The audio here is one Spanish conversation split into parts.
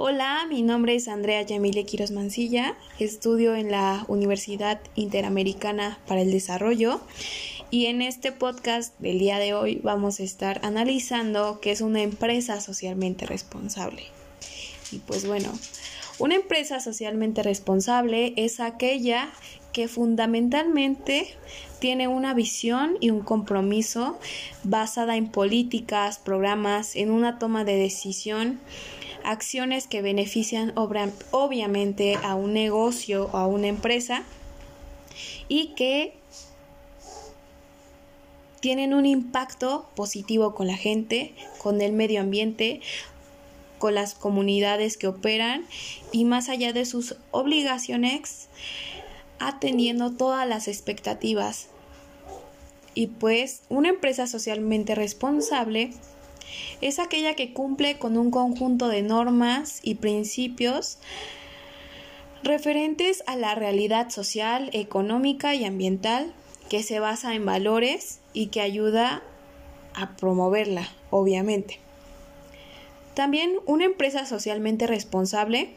Hola, mi nombre es Andrea Yamile Quiros Mancilla, estudio en la Universidad Interamericana para el Desarrollo y en este podcast del día de hoy vamos a estar analizando qué es una empresa socialmente responsable. Y pues bueno, una empresa socialmente responsable es aquella que fundamentalmente tiene una visión y un compromiso basada en políticas, programas, en una toma de decisión acciones que benefician obviamente a un negocio o a una empresa y que tienen un impacto positivo con la gente, con el medio ambiente, con las comunidades que operan y más allá de sus obligaciones, atendiendo todas las expectativas. Y pues una empresa socialmente responsable es aquella que cumple con un conjunto de normas y principios referentes a la realidad social, económica y ambiental que se basa en valores y que ayuda a promoverla, obviamente. También una empresa socialmente responsable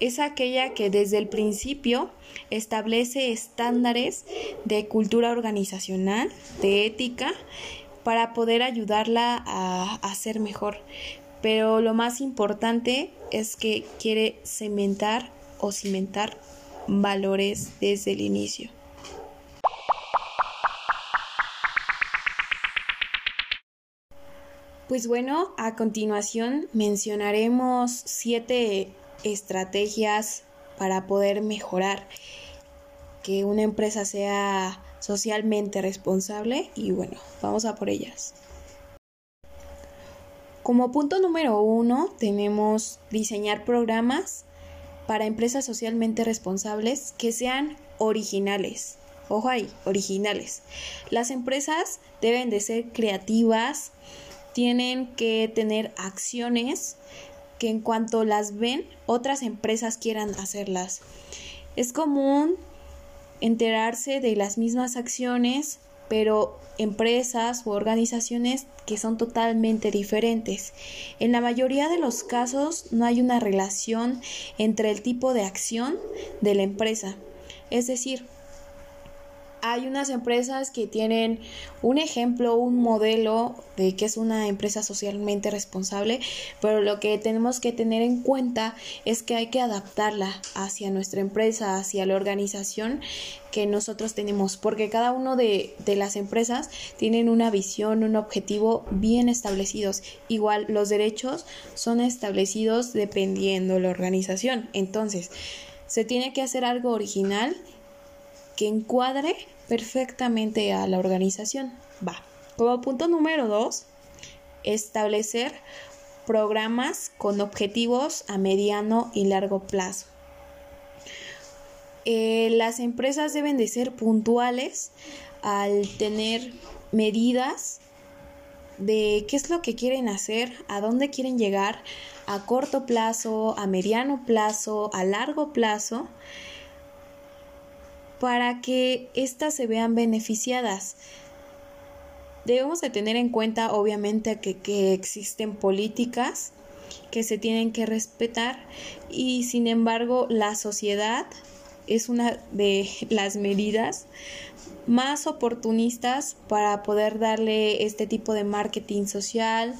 es aquella que desde el principio establece estándares de cultura organizacional, de ética para poder ayudarla a, a ser mejor. Pero lo más importante es que quiere cementar o cimentar valores desde el inicio. Pues bueno, a continuación mencionaremos siete estrategias para poder mejorar que una empresa sea socialmente responsable y bueno, vamos a por ellas. Como punto número uno tenemos diseñar programas para empresas socialmente responsables que sean originales. Ojo ahí, originales. Las empresas deben de ser creativas, tienen que tener acciones que en cuanto las ven, otras empresas quieran hacerlas. Es común enterarse de las mismas acciones, pero empresas u organizaciones que son totalmente diferentes. En la mayoría de los casos no hay una relación entre el tipo de acción de la empresa. Es decir, hay unas empresas que tienen un ejemplo, un modelo de que es una empresa socialmente responsable, pero lo que tenemos que tener en cuenta es que hay que adaptarla hacia nuestra empresa, hacia la organización que nosotros tenemos, porque cada uno de, de las empresas tienen una visión, un objetivo bien establecidos. Igual los derechos son establecidos dependiendo de la organización. Entonces, se tiene que hacer algo original que encuadre perfectamente a la organización. Va. Como punto número dos, establecer programas con objetivos a mediano y largo plazo. Eh, las empresas deben de ser puntuales al tener medidas de qué es lo que quieren hacer, a dónde quieren llegar, a corto plazo, a mediano plazo, a largo plazo para que éstas se vean beneficiadas. Debemos de tener en cuenta obviamente que, que existen políticas que se tienen que respetar y sin embargo la sociedad es una de las medidas más oportunistas para poder darle este tipo de marketing social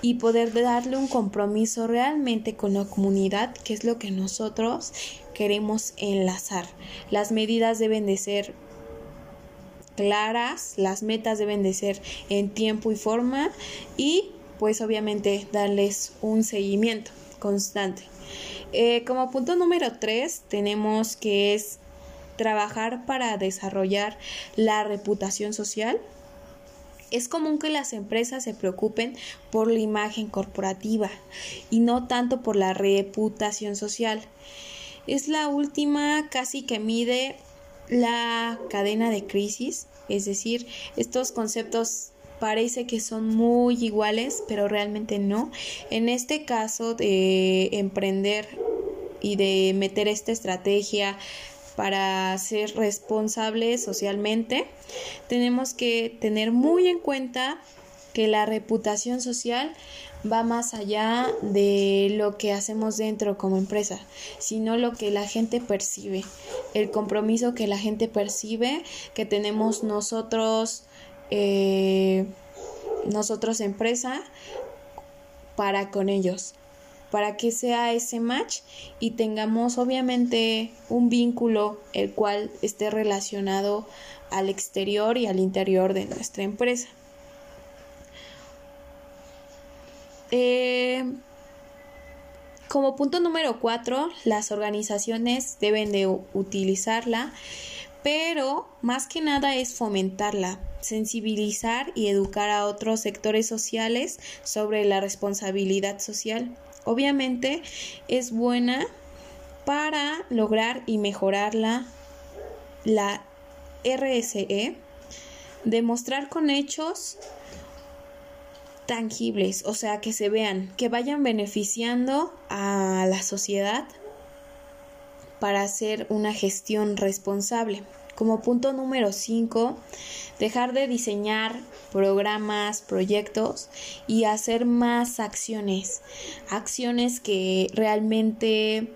y poder darle un compromiso realmente con la comunidad, que es lo que nosotros queremos enlazar. Las medidas deben de ser claras, las metas deben de ser en tiempo y forma y pues obviamente darles un seguimiento constante. Eh, como punto número tres tenemos que es trabajar para desarrollar la reputación social. Es común que las empresas se preocupen por la imagen corporativa y no tanto por la reputación social. Es la última casi que mide la cadena de crisis, es decir, estos conceptos parece que son muy iguales, pero realmente no. En este caso de emprender y de meter esta estrategia para ser responsables socialmente, tenemos que tener muy en cuenta que la reputación social va más allá de lo que hacemos dentro como empresa, sino lo que la gente percibe, el compromiso que la gente percibe que tenemos nosotros, eh, nosotros empresa, para con ellos para que sea ese match y tengamos obviamente un vínculo el cual esté relacionado al exterior y al interior de nuestra empresa. Eh, como punto número cuatro, las organizaciones deben de utilizarla, pero más que nada es fomentarla, sensibilizar y educar a otros sectores sociales sobre la responsabilidad social. Obviamente es buena para lograr y mejorar la, la RSE, demostrar con hechos tangibles, o sea, que se vean, que vayan beneficiando a la sociedad para hacer una gestión responsable. Como punto número 5, dejar de diseñar programas, proyectos y hacer más acciones, acciones que realmente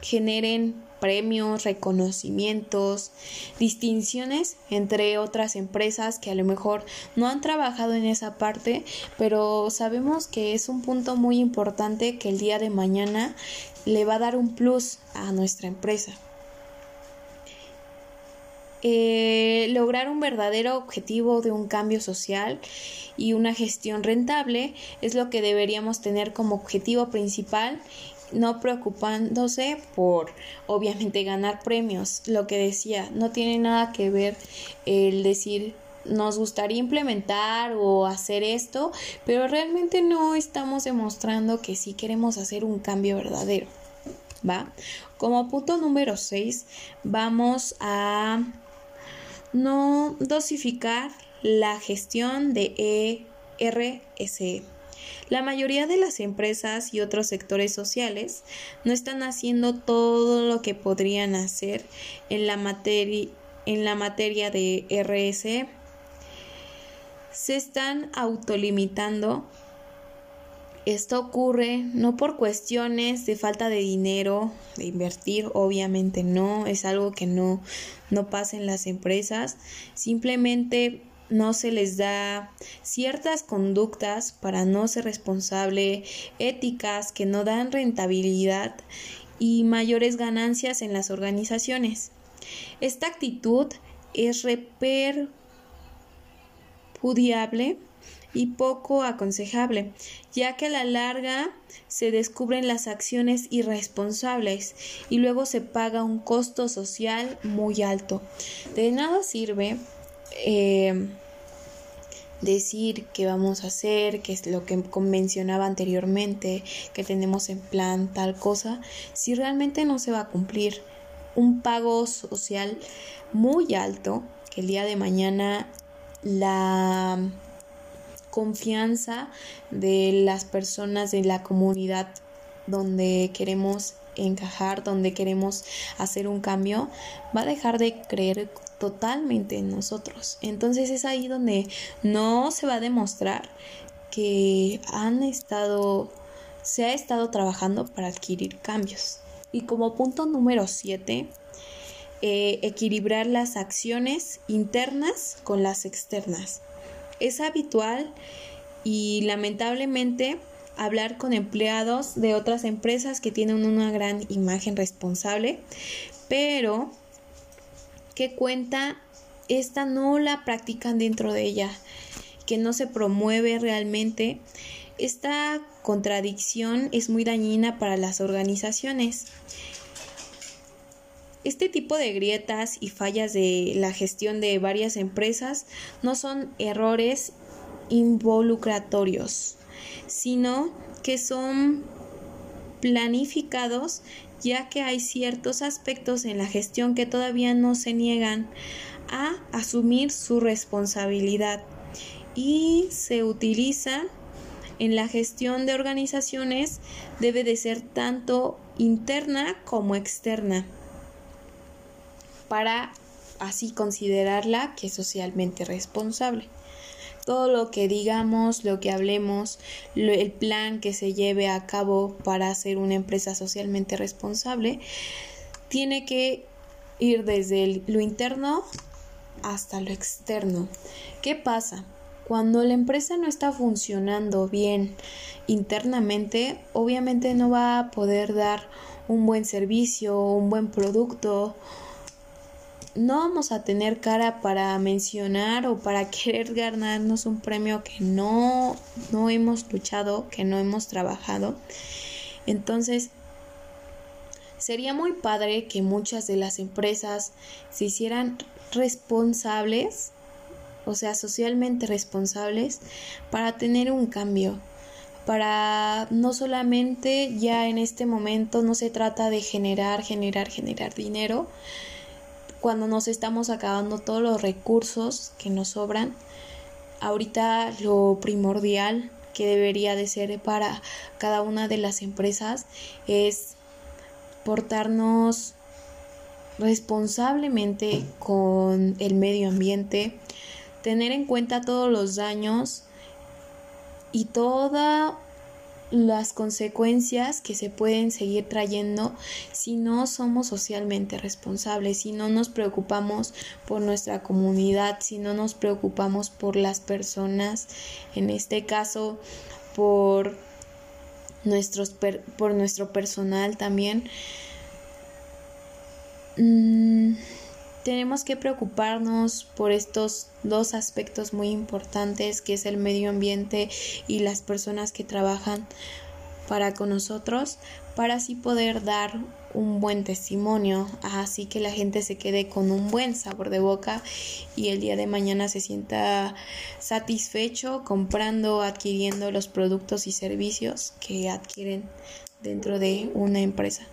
generen premios, reconocimientos, distinciones entre otras empresas que a lo mejor no han trabajado en esa parte, pero sabemos que es un punto muy importante que el día de mañana le va a dar un plus a nuestra empresa. Eh, lograr un verdadero objetivo de un cambio social y una gestión rentable es lo que deberíamos tener como objetivo principal no preocupándose por obviamente ganar premios lo que decía no tiene nada que ver el decir nos gustaría implementar o hacer esto, pero realmente no estamos demostrando que sí queremos hacer un cambio verdadero. ¿Va? Como punto número 6, vamos a no dosificar la gestión de ERSE. La mayoría de las empresas y otros sectores sociales no están haciendo todo lo que podrían hacer en la, materia, de RSE. Se están autolimitando esto ocurre no por cuestiones de falta de dinero, de invertir, obviamente no, es algo que no, no pasa en las empresas, simplemente no se les da ciertas conductas para no ser responsable, éticas que no dan rentabilidad y mayores ganancias en las organizaciones. Esta actitud es reperpudiable y poco aconsejable, ya que a la larga se descubren las acciones irresponsables y luego se paga un costo social muy alto. De nada sirve eh, decir que vamos a hacer, que es lo que mencionaba anteriormente, que tenemos en plan tal cosa, si realmente no se va a cumplir un pago social muy alto, que el día de mañana la confianza de las personas de la comunidad donde queremos encajar, donde queremos hacer un cambio, va a dejar de creer totalmente en nosotros. Entonces es ahí donde no se va a demostrar que han estado, se ha estado trabajando para adquirir cambios. Y como punto número 7, eh, equilibrar las acciones internas con las externas. Es habitual y lamentablemente hablar con empleados de otras empresas que tienen una gran imagen responsable, pero que cuenta esta no la practican dentro de ella, que no se promueve realmente. Esta contradicción es muy dañina para las organizaciones. Este tipo de grietas y fallas de la gestión de varias empresas no son errores involucratorios, sino que son planificados ya que hay ciertos aspectos en la gestión que todavía no se niegan a asumir su responsabilidad y se utiliza en la gestión de organizaciones debe de ser tanto interna como externa para así considerarla que es socialmente responsable. Todo lo que digamos, lo que hablemos, el plan que se lleve a cabo para hacer una empresa socialmente responsable, tiene que ir desde lo interno hasta lo externo. ¿Qué pasa? Cuando la empresa no está funcionando bien internamente, obviamente no va a poder dar un buen servicio, un buen producto. No vamos a tener cara para mencionar o para querer ganarnos un premio que no, no hemos luchado, que no hemos trabajado. Entonces, sería muy padre que muchas de las empresas se hicieran responsables, o sea, socialmente responsables, para tener un cambio para no solamente ya en este momento no se trata de generar, generar, generar dinero, cuando nos estamos acabando todos los recursos que nos sobran, ahorita lo primordial que debería de ser para cada una de las empresas es portarnos responsablemente con el medio ambiente, tener en cuenta todos los daños y todas las consecuencias que se pueden seguir trayendo si no somos socialmente responsables, si no nos preocupamos por nuestra comunidad, si no nos preocupamos por las personas, en este caso por nuestros por nuestro personal también. Mm, tenemos que preocuparnos por estos dos aspectos muy importantes que es el medio ambiente y las personas que trabajan para con nosotros para así poder dar un buen testimonio, así que la gente se quede con un buen sabor de boca y el día de mañana se sienta satisfecho comprando, adquiriendo los productos y servicios que adquieren dentro de una empresa.